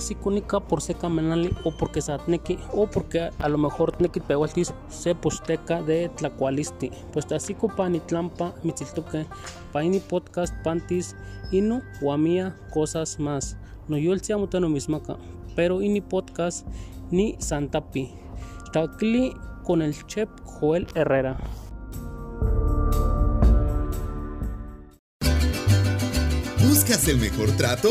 así cúnica por seca menali o porque satneki o porque a lo mejor tneki pehualtis se posteca de tlacualisti. Pues así copani tlampa mitziltoque paini podcast pantis inu guamia cosas más. No yo el no mismaca pero ini podcast ni santapi. Tacli con el chef Joel Herrera. ¿Buscas el mejor trato?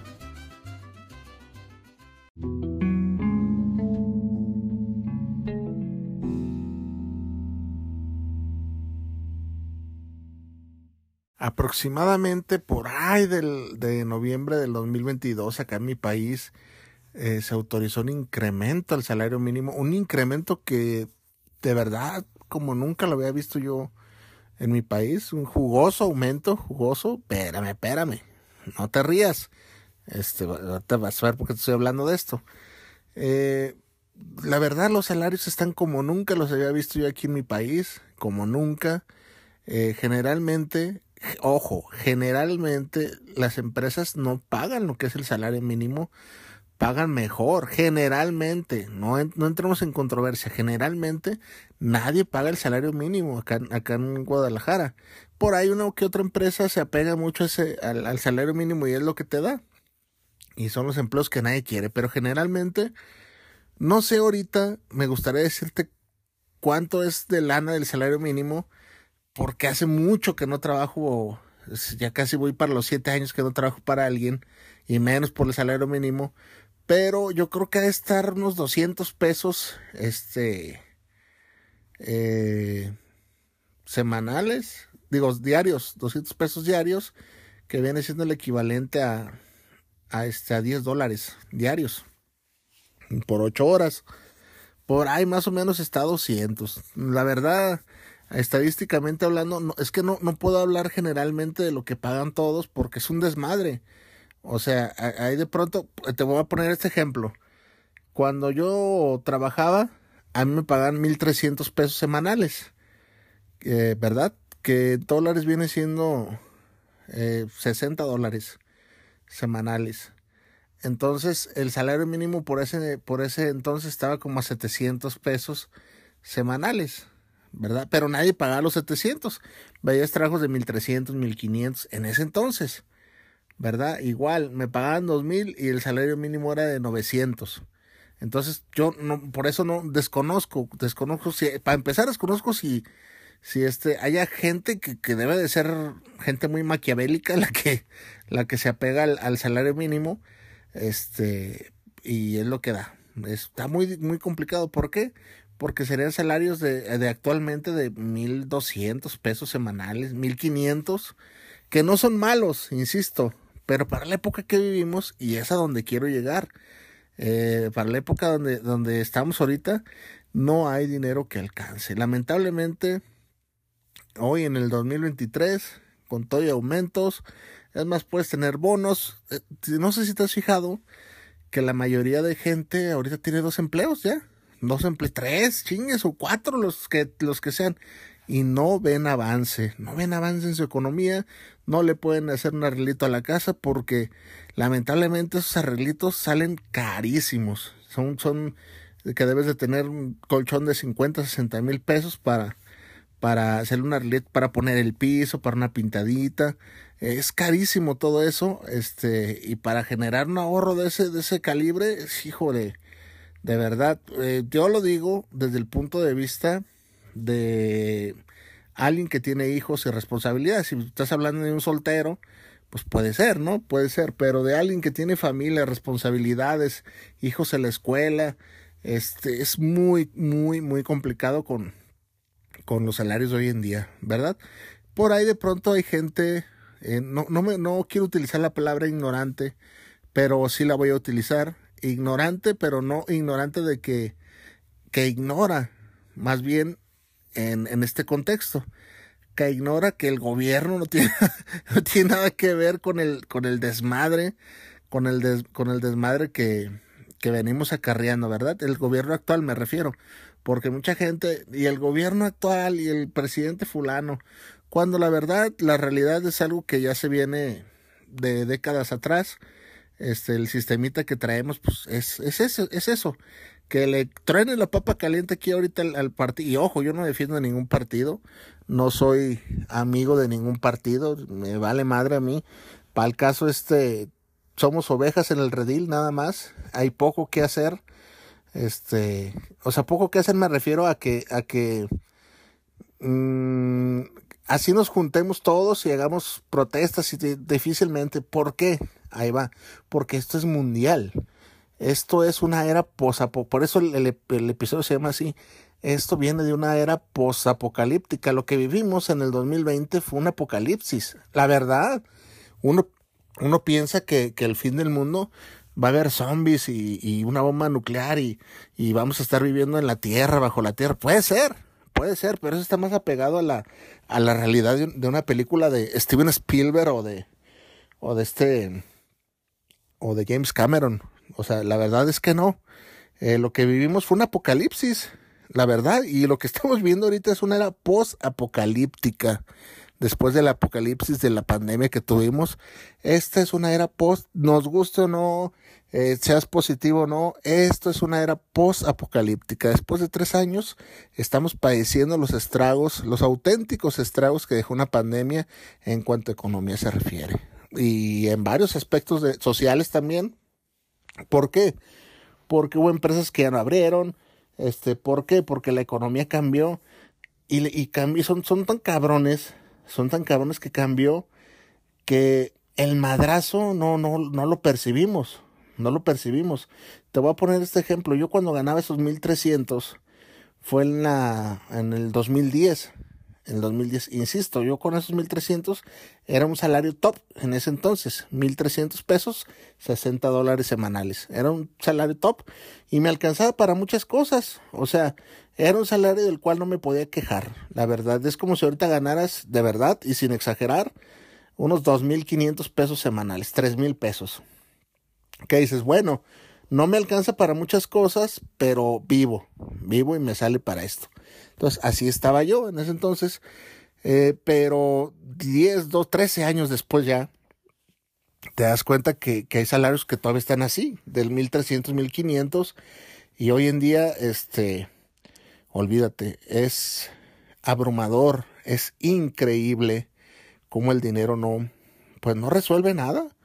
Aproximadamente por ahí del, de noviembre del 2022 acá en mi país eh, se autorizó un incremento al salario mínimo, un incremento que de verdad como nunca lo había visto yo en mi país, un jugoso aumento, jugoso, espérame, espérame, no te rías, este, te vas a ver porque te estoy hablando de esto. Eh, la verdad los salarios están como nunca los había visto yo aquí en mi país, como nunca. Eh, generalmente ojo, generalmente las empresas no pagan lo que es el salario mínimo, pagan mejor, generalmente, no, no entremos en controversia, generalmente nadie paga el salario mínimo acá, acá en Guadalajara. Por ahí una que otra empresa se apega mucho ese, al, al salario mínimo y es lo que te da. Y son los empleos que nadie quiere, pero generalmente, no sé ahorita, me gustaría decirte cuánto es de lana del salario mínimo, porque hace mucho que no trabajo, ya casi voy para los siete años que no trabajo para alguien, y menos por el salario mínimo, pero yo creo que ha de estar unos 200 pesos, este, eh, semanales, digo, diarios, 200 pesos diarios, que viene siendo el equivalente a, a, este, a 10 dólares diarios, por 8 horas. Por ahí más o menos está 200. La verdad, estadísticamente hablando, no, es que no, no puedo hablar generalmente de lo que pagan todos porque es un desmadre. O sea, ahí de pronto, te voy a poner este ejemplo. Cuando yo trabajaba, a mí me pagan 1.300 pesos semanales, eh, ¿verdad? Que dólares viene siendo eh, 60 dólares semanales. Entonces, el salario mínimo por ese, por ese entonces estaba como a 700 pesos semanales. ¿Verdad? Pero nadie pagaba los 700. Veías trabajos de 1300, 1500 en ese entonces, ¿verdad? Igual, me pagaban 2000 y el salario mínimo era de 900. Entonces, yo no, por eso no desconozco, desconozco si, para empezar, desconozco si, si este, haya gente que, que debe de ser gente muy maquiavélica la que, la que se apega al, al salario mínimo, este, y es lo que da. Está muy, muy complicado. ¿Por qué? Porque serían salarios de, de actualmente de 1.200 pesos semanales, 1.500, que no son malos, insisto, pero para la época que vivimos, y es a donde quiero llegar, eh, para la época donde, donde estamos ahorita, no hay dinero que alcance. Lamentablemente, hoy en el 2023, con todo y aumentos, es más, puedes tener bonos. Eh, no sé si te has fijado que la mayoría de gente ahorita tiene dos empleos ya dos empleos, tres, chingues o cuatro, los que, los que sean, y no ven avance, no ven avance en su economía, no le pueden hacer un arreglito a la casa porque lamentablemente esos arreglitos salen carísimos, son, son que debes de tener un colchón de 50, 60 mil pesos para, para hacer un arreglito, para poner el piso, para una pintadita, es carísimo todo eso, este, y para generar un ahorro de ese, de ese calibre, hijo de, verdad, eh, yo lo digo desde el punto de vista de alguien que tiene hijos y responsabilidades. Si estás hablando de un soltero, pues puede ser, ¿no? Puede ser, pero de alguien que tiene familia, responsabilidades, hijos en la escuela, este es muy, muy, muy complicado con, con los salarios de hoy en día, ¿verdad? Por ahí de pronto hay gente, eh, no, no, me, no quiero utilizar la palabra ignorante, pero sí la voy a utilizar ignorante, pero no ignorante de que, que ignora, más bien en, en este contexto que ignora que el gobierno no tiene, no tiene nada que ver con el, con el desmadre, con el, con el desmadre que, que venimos acarreando, ¿verdad? El gobierno actual me refiero, porque mucha gente, y el gobierno actual y el presidente fulano, cuando la verdad, la realidad es algo que ya se viene de décadas atrás, este, el sistemita que traemos, pues es, es eso, es eso, que le traen la papa caliente aquí ahorita al, partido. Y ojo, yo no defiendo ningún partido, no soy amigo de ningún partido, me vale madre a mí. Para el caso, este, somos ovejas en el redil, nada más. Hay poco que hacer. Este, o sea, poco que hacer me refiero a que, a que mmm, así nos juntemos todos y hagamos protestas y difícilmente. ¿Por qué? Ahí va. Porque esto es mundial. Esto es una era posapo, por eso el, episodio se llama así. Esto viene de una era posapocalíptica. Lo que vivimos en el 2020 fue un apocalipsis. La verdad, uno, piensa que, el fin del mundo va a haber zombies y, una bomba nuclear y, vamos a estar viviendo en la tierra, bajo la tierra. Puede ser, puede ser, pero eso está más apegado a la, a la realidad de, una película de Steven Spielberg o de, o de este, o de James Cameron. O sea, la verdad es que no. Eh, lo que vivimos fue un apocalipsis, la verdad. Y lo que estamos viendo ahorita es una era post-apocalíptica. Después del apocalipsis de la pandemia que tuvimos, esta es una era post, nos guste o no, eh, seas positivo o no, esto es una era post-apocalíptica. Después de tres años, estamos padeciendo los estragos, los auténticos estragos que dejó una pandemia en cuanto a economía se refiere. Y en varios aspectos sociales también, ¿Por qué? Porque hubo empresas que ya no abrieron. Este, ¿Por qué? Porque la economía cambió. Y, y son, son tan cabrones, son tan cabrones que cambió que el madrazo no, no, no lo percibimos. No lo percibimos. Te voy a poner este ejemplo. Yo cuando ganaba esos 1300 fue en, la, en el 2010 en el 2010. Insisto, yo con esos 1300 era un salario top en ese entonces, 1300 pesos, 60 dólares semanales. Era un salario top y me alcanzaba para muchas cosas. O sea, era un salario del cual no me podía quejar. La verdad es como si ahorita ganaras de verdad y sin exagerar unos 2500 pesos semanales, 3000 pesos. ¿Qué dices? Bueno, no me alcanza para muchas cosas, pero vivo, vivo y me sale para esto. Entonces, así estaba yo en ese entonces. Eh, pero 10, 2, 13 años después ya, te das cuenta que, que hay salarios que todavía están así, del 1300, 1500. Y hoy en día, este, olvídate, es abrumador, es increíble cómo el dinero no, pues no resuelve nada.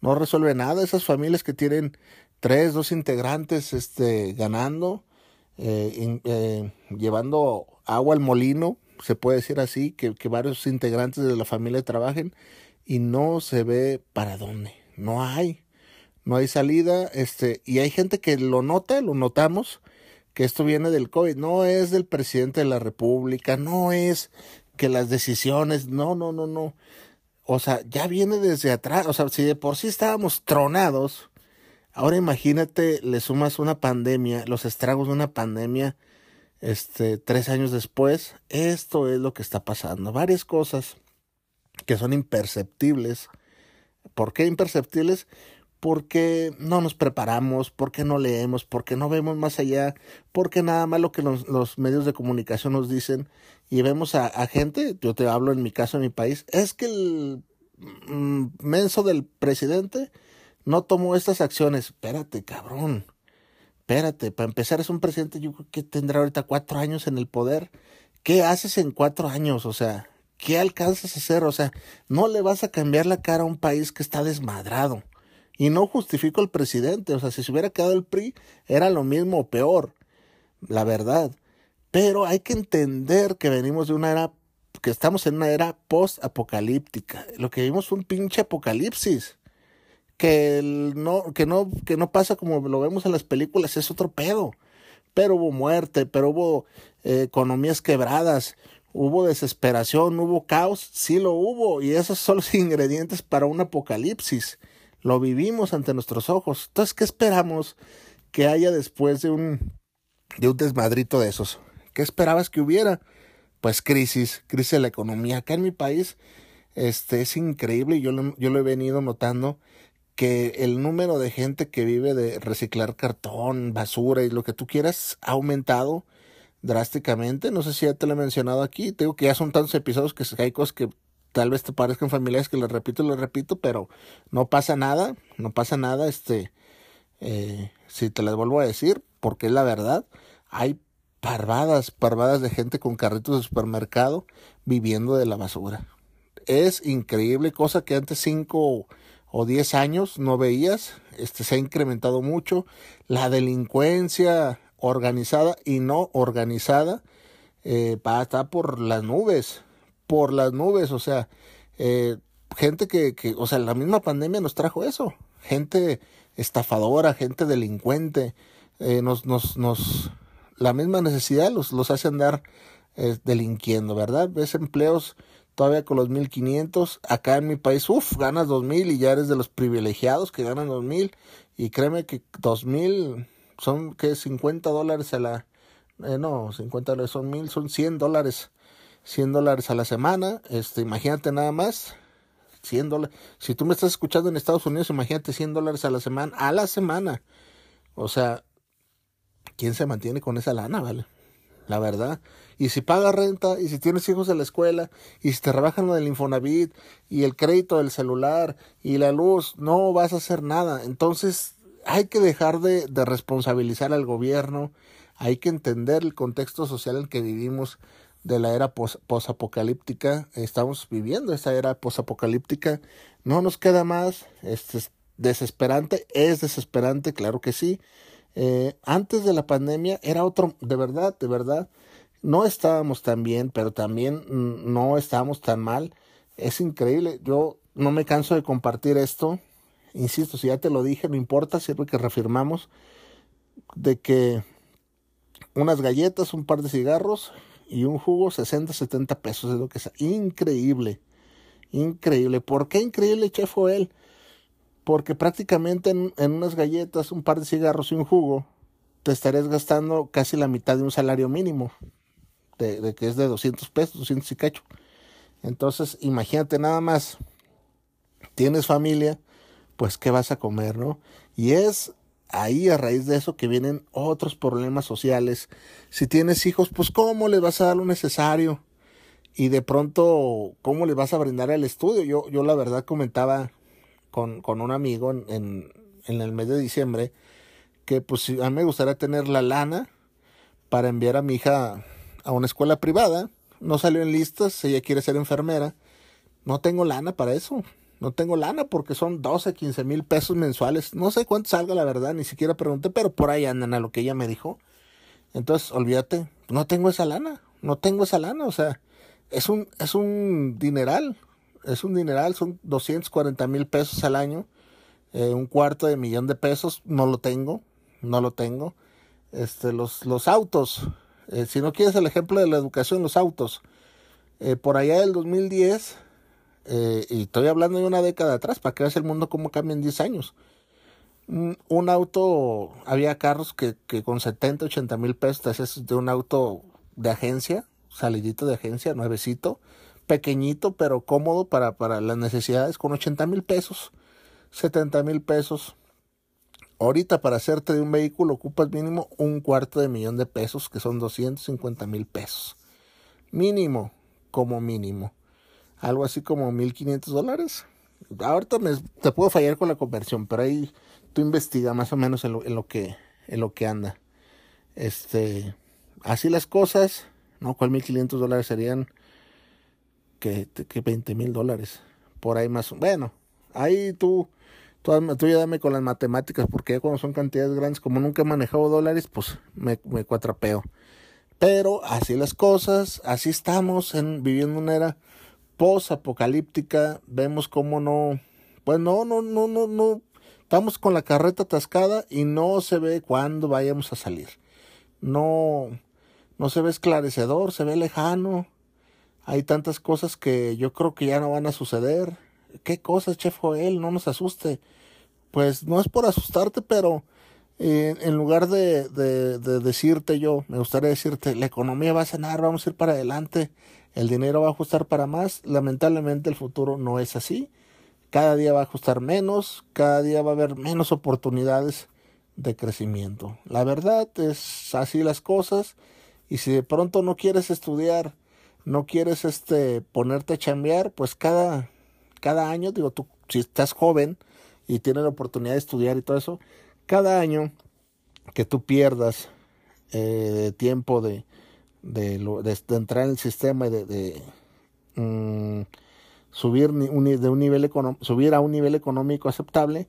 No resuelve nada. Esas familias que tienen tres, dos integrantes, este, ganando, eh, eh, llevando agua al molino, se puede decir así, que, que varios integrantes de la familia trabajen y no se ve para dónde, no hay, no hay salida, este, y hay gente que lo nota, lo notamos, que esto viene del COVID, no es del presidente de la República, no es que las decisiones, no, no, no, no, o sea, ya viene desde atrás, o sea, si de por sí estábamos tronados, Ahora imagínate, le sumas una pandemia, los estragos de una pandemia, este, tres años después, esto es lo que está pasando. Varias cosas que son imperceptibles. ¿Por qué imperceptibles? Porque no nos preparamos, porque no leemos, porque no vemos más allá, porque nada más lo que los, medios de comunicación nos dicen y vemos a, a, gente, yo te hablo en mi caso, en mi país, es que el mm, menso del presidente no tomó estas acciones. Espérate, cabrón. Espérate, para empezar es un presidente, yo creo que tendrá ahorita cuatro años en el poder. ¿Qué haces en cuatro años? O sea, ¿qué alcanzas a hacer? O sea, no le vas a cambiar la cara a un país que está desmadrado. Y no justifico al presidente, o sea, si se hubiera quedado el PRI, era lo mismo o peor, la verdad. Pero hay que entender que venimos de una era, que estamos en una era post-apocalíptica. Lo que vimos fue un pinche apocalipsis que no, que no, que no pasa como lo vemos en las películas, es otro pedo. Pero hubo muerte, pero hubo eh, economías quebradas, hubo desesperación, hubo caos, sí lo hubo, y esos son los ingredientes para un apocalipsis. Lo vivimos ante nuestros ojos. Entonces, ¿qué esperamos que haya después de un, de un desmadrito de esos? ¿Qué esperabas que hubiera? pues crisis, crisis de la economía. Acá en mi país este, es increíble, yo yo lo he venido notando que el número de gente que vive de reciclar cartón, basura y lo que tú quieras ha aumentado drásticamente. No sé si ya te lo he mencionado aquí. Te digo que ya son tantos episodios que hay cosas que tal vez te parezcan familiares que les repito les repito, pero no pasa nada, no pasa nada. Este, eh, si te las vuelvo a decir, porque es la verdad, hay parvadas, parvadas de gente con carritos de supermercado viviendo de la basura. Es increíble, cosa que antes cinco o diez años no veías, este se ha incrementado mucho, la delincuencia organizada y no organizada eh, está por las nubes, por las nubes, o sea, eh, gente que, que, o sea, la misma pandemia nos trajo eso, gente estafadora, gente delincuente, eh, nos, nos, nos, la misma necesidad los, los hace andar eh, delinquiendo, ¿verdad? Ves empleos todavía con los 1500, acá en mi país, uff, ganas 2000 y ya eres de los privilegiados que ganan 2000 y créeme que 2000 son que 50 dólares a la, eh, no, 50 dólares son mil, son 100 dólares, 100 dólares a la semana, este, imagínate nada más, 100 dólares, si tú me estás escuchando en Estados Unidos, imagínate 100 dólares a la semana, a la semana, o sea, ¿quién se mantiene con esa lana, vale? La verdad. Y si pagas renta, y si tienes hijos en la escuela, y si te rebajan lo del Infonavit, y el crédito del celular, y la luz, no vas a hacer nada. Entonces, hay que dejar de, de responsabilizar al gobierno, hay que entender el contexto social en que vivimos de la era posapocalíptica. Estamos viviendo esa era posapocalíptica. No nos queda más. Este es desesperante. Es desesperante, claro que sí. Eh, antes de la pandemia era otro, de verdad, de verdad, no estábamos tan bien, pero también no estábamos tan mal. Es increíble, yo no me canso de compartir esto. Insisto, si ya te lo dije, no importa, sirve que reafirmamos de que unas galletas, un par de cigarros y un jugo, 60, 70 pesos es lo que es. Increíble, increíble. ¿Por qué increíble, Chef él? porque prácticamente en, unas galletas, un par de cigarros y un jugo, te estarías gastando casi la mitad de un salario mínimo, de, que es de 200 pesos, 200 y cacho. Entonces, imagínate nada más, tienes familia, pues qué vas a comer, ¿no? Y es ahí a raíz de eso que vienen otros problemas sociales. Si tienes hijos, pues cómo les vas a dar lo necesario y de pronto cómo les vas a brindar el estudio. Yo yo la verdad comentaba con, con un amigo en, en, en, el mes de diciembre que pues a mí me gustaría tener la lana para enviar a mi hija a una escuela privada. No salió en listas, ella quiere ser enfermera. No tengo lana para eso. No tengo lana porque son 12, 15 mil pesos mensuales. No sé cuánto salga la verdad, ni siquiera pregunté, pero por ahí andan a lo que ella me dijo. Entonces, olvídate, no tengo esa lana, no tengo esa lana, o sea, es un, es un dineral es un dineral, son 240 mil pesos al año, eh, un cuarto de millón de pesos, no lo tengo, no lo tengo. Este, los, los autos, eh, si no quieres el ejemplo de la educación, los autos, eh, por allá del 2010, y estoy hablando de una década atrás, para que veas el mundo cómo cambia en 10 años. Un, auto, había carros que, que con 70, 80 mil pesos de un auto de agencia, salidito de agencia, nuevecito, pequeñito pero cómodo para, para las necesidades con 80 mil pesos, 70 mil pesos. Ahorita para hacerte de un vehículo ocupas mínimo un cuarto de millón de pesos, que son 250 mil pesos. Mínimo, como mínimo. Algo así como 1.500 dólares. Ahorita me, te puedo fallar con la conversión, pero ahí tú investiga más o menos en lo, en lo, que, en lo que anda. Este, así las cosas, ¿no? ¿Cuál 1.500 dólares serían? que, que 20 mil dólares. Por ahí más. Bueno, ahí tú, tú, ya dame con las matemáticas, porque ya cuando son cantidades grandes, como nunca he manejado dólares, pues me, cuatrapeo. Pero así las cosas, así estamos en, viviendo una era post-apocalíptica. Vemos cómo no, pues no, no, no, no, no. Estamos con la carreta atascada y no se ve cuándo vayamos a salir. No, no se ve esclarecedor, se ve lejano hay tantas cosas que yo creo que ya no van a suceder. ¿Qué cosas, Chef Joel? No nos asuste. Pues no es por asustarte, pero eh, en lugar de, de, de, decirte yo, me gustaría decirte, la economía va a sanar, vamos a ir para adelante, el dinero va a ajustar para más, lamentablemente el futuro no es así. Cada día va a ajustar menos, cada día va a haber menos oportunidades de crecimiento. La verdad es así las cosas y si de pronto no quieres estudiar, no quieres este ponerte a chambear, pues cada cada año, digo tú si estás joven y tienes la oportunidad de estudiar y todo eso, cada año que tú pierdas eh, tiempo de, entrar en el sistema y de, mm, subir, un, de un nivel subir a un nivel económico aceptable,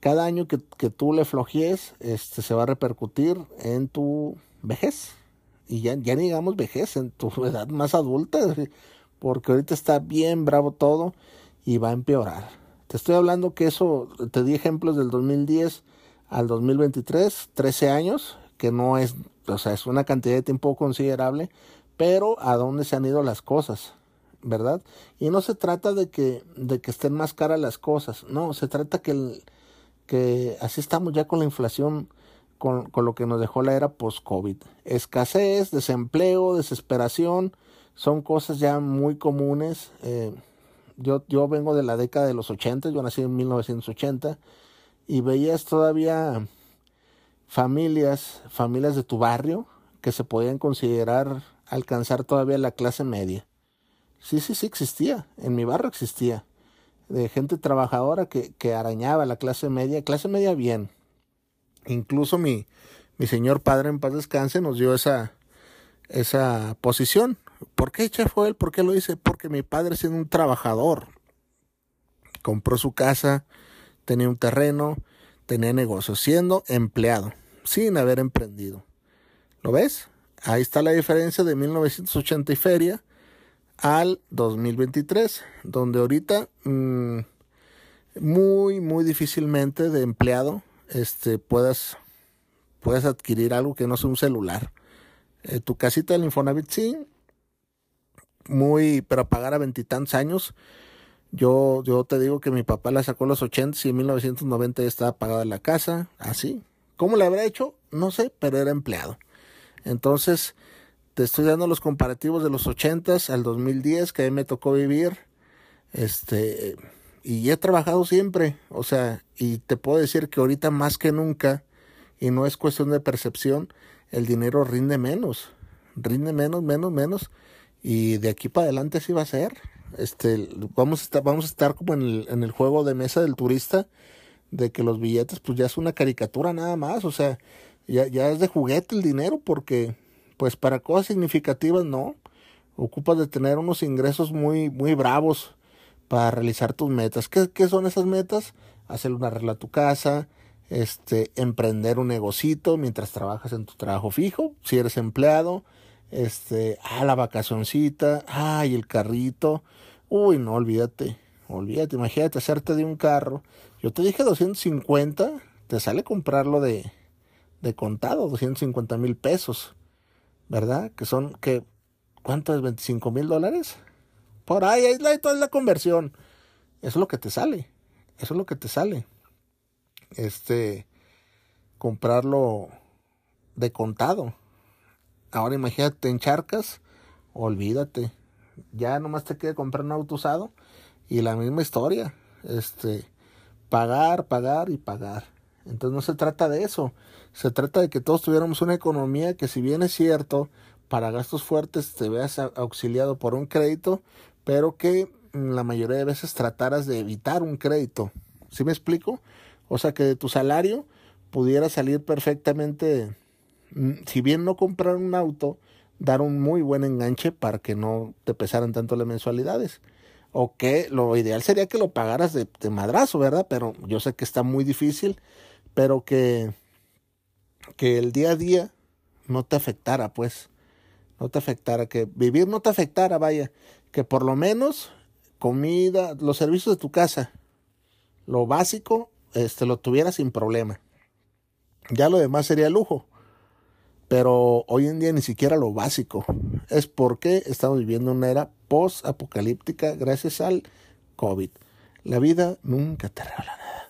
cada año que, que tú le flojees, este, se va a repercutir en tu vejez. Y ya, ya digamos vejez, en tu edad más adulta, porque ahorita está bien bravo todo y va a empeorar. Te estoy hablando que eso, te di ejemplos del 2010 al 2023, 13 años, que no es, o sea, es una cantidad de tiempo considerable, pero a dónde se han ido las cosas, ¿verdad? Y no se trata de que, de que estén más caras las cosas, no, se trata que, que así estamos ya con la inflación, con, con lo que nos dejó la era post-COVID. Escasez, desempleo, desesperación, son cosas ya muy comunes. Eh, yo, yo vengo de la década de los 80, yo nací en 1980, y veías todavía familias, familias de tu barrio que se podían considerar alcanzar todavía la clase media. Sí, sí, sí existía, en mi barrio existía, de gente trabajadora que, que arañaba la clase media, clase media bien. Incluso mi, mi señor padre en paz descanse nos dio esa, esa posición. ¿Por qué chef él? ¿Por qué lo hice? Porque mi padre siendo un trabajador. Compró su casa, tenía un terreno, tenía negocio, siendo empleado, sin haber emprendido. ¿Lo ves? Ahí está la diferencia de 1980 y feria al 2023, donde ahorita mmm, muy, muy difícilmente de empleado este, puedas, puedas adquirir algo que no sea un celular. Eh, tu casita del Infonavit sí, muy, pero pagar a veintitantos años. Yo, yo te digo que mi papá la sacó a los 80 y en 1990 ya estaba pagada la casa, así. ¿Cómo le habrá hecho? No sé, pero era empleado. Entonces, te estoy dando los comparativos de los 80 al 2010 que a mí me tocó vivir. Este, y he trabajado siempre, o sea, y te puedo decir que ahorita más que nunca, y no es cuestión de percepción, el dinero rinde menos, rinde menos, menos, menos y de aquí para adelante así va a ser. Este, vamos a estar, vamos a estar como en el, en el juego de mesa del turista, de que los billetes pues ya es una caricatura nada más, o sea, ya, ya es de juguete el dinero porque pues para cosas significativas no, ocupas de tener unos ingresos muy, muy bravos para realizar tus metas. ¿Qué, qué son esas metas? Hacer una regla a tu casa, este, emprender un negocito mientras trabajas en tu trabajo fijo, si eres empleado, este, ah, la vacacioncita, ay, el carrito, uy, no, olvídate, olvídate, imagínate hacerte de un carro, yo te dije 250, te sale comprarlo de, de contado, 250 mil pesos, ¿verdad? Que son, que, ¿cuánto es? 25 mil dólares, por ahí, ahí es toda la conversión, eso es lo que te sale, eso es lo que te sale, este, comprarlo de contado, Ahora imagínate, en charcas, olvídate. Ya nomás te queda comprar un auto usado y la misma historia. Este, pagar, pagar y pagar. Entonces no se trata de eso. Se trata de que todos tuviéramos una economía que si bien es cierto, para gastos fuertes te veas auxiliado por un crédito, pero que la mayoría de veces trataras de evitar un crédito. ¿Sí me explico? O sea que de tu salario pudiera salir perfectamente Mm, si bien no comprar un auto, dar un muy buen enganche para que no te pesaran tanto las mensualidades. O que lo ideal sería que lo pagaras de, de madrazo, ¿verdad? Pero yo sé que está muy difícil, pero que, que el día a día no te afectara, pues. No te afectara, que vivir no te afectara, vaya. Que por lo menos comida, los servicios de tu casa, lo básico, este, lo tuvieras sin problema. Ya lo demás sería lujo pero hoy en día ni siquiera lo básico. Es porque estamos viviendo una era post-apocalíptica gracias al COVID. La vida nunca te regala nada.